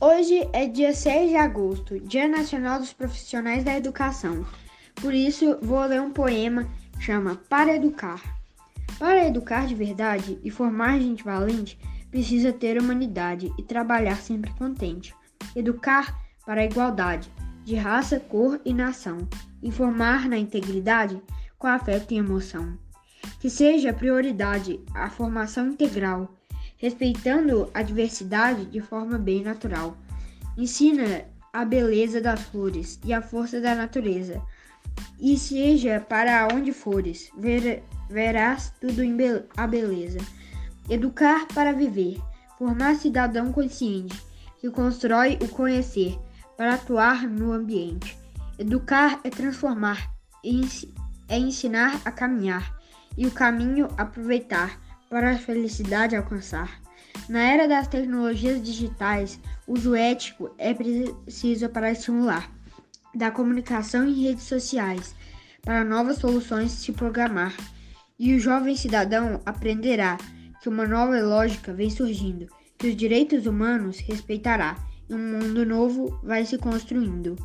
Hoje é dia 6 de agosto, Dia Nacional dos Profissionais da Educação. Por isso, vou ler um poema que chama Para Educar. Para educar de verdade e formar gente valente, precisa ter humanidade e trabalhar sempre contente. Educar para a igualdade de raça, cor e nação. Informar na integridade com afeto e emoção. Que seja prioridade a formação integral respeitando a diversidade de forma bem natural. Ensina a beleza das flores e a força da natureza. E seja para onde fores, ver, verás tudo em be a beleza. Educar para viver, formar cidadão consciente, que constrói o conhecer para atuar no ambiente. Educar é transformar, é ensinar a caminhar e o caminho aproveitar para a felicidade alcançar. Na era das tecnologias digitais, uso ético é preciso para estimular da comunicação em redes sociais, para novas soluções se programar. E o jovem cidadão aprenderá que uma nova lógica vem surgindo, que os direitos humanos respeitará e um mundo novo vai se construindo.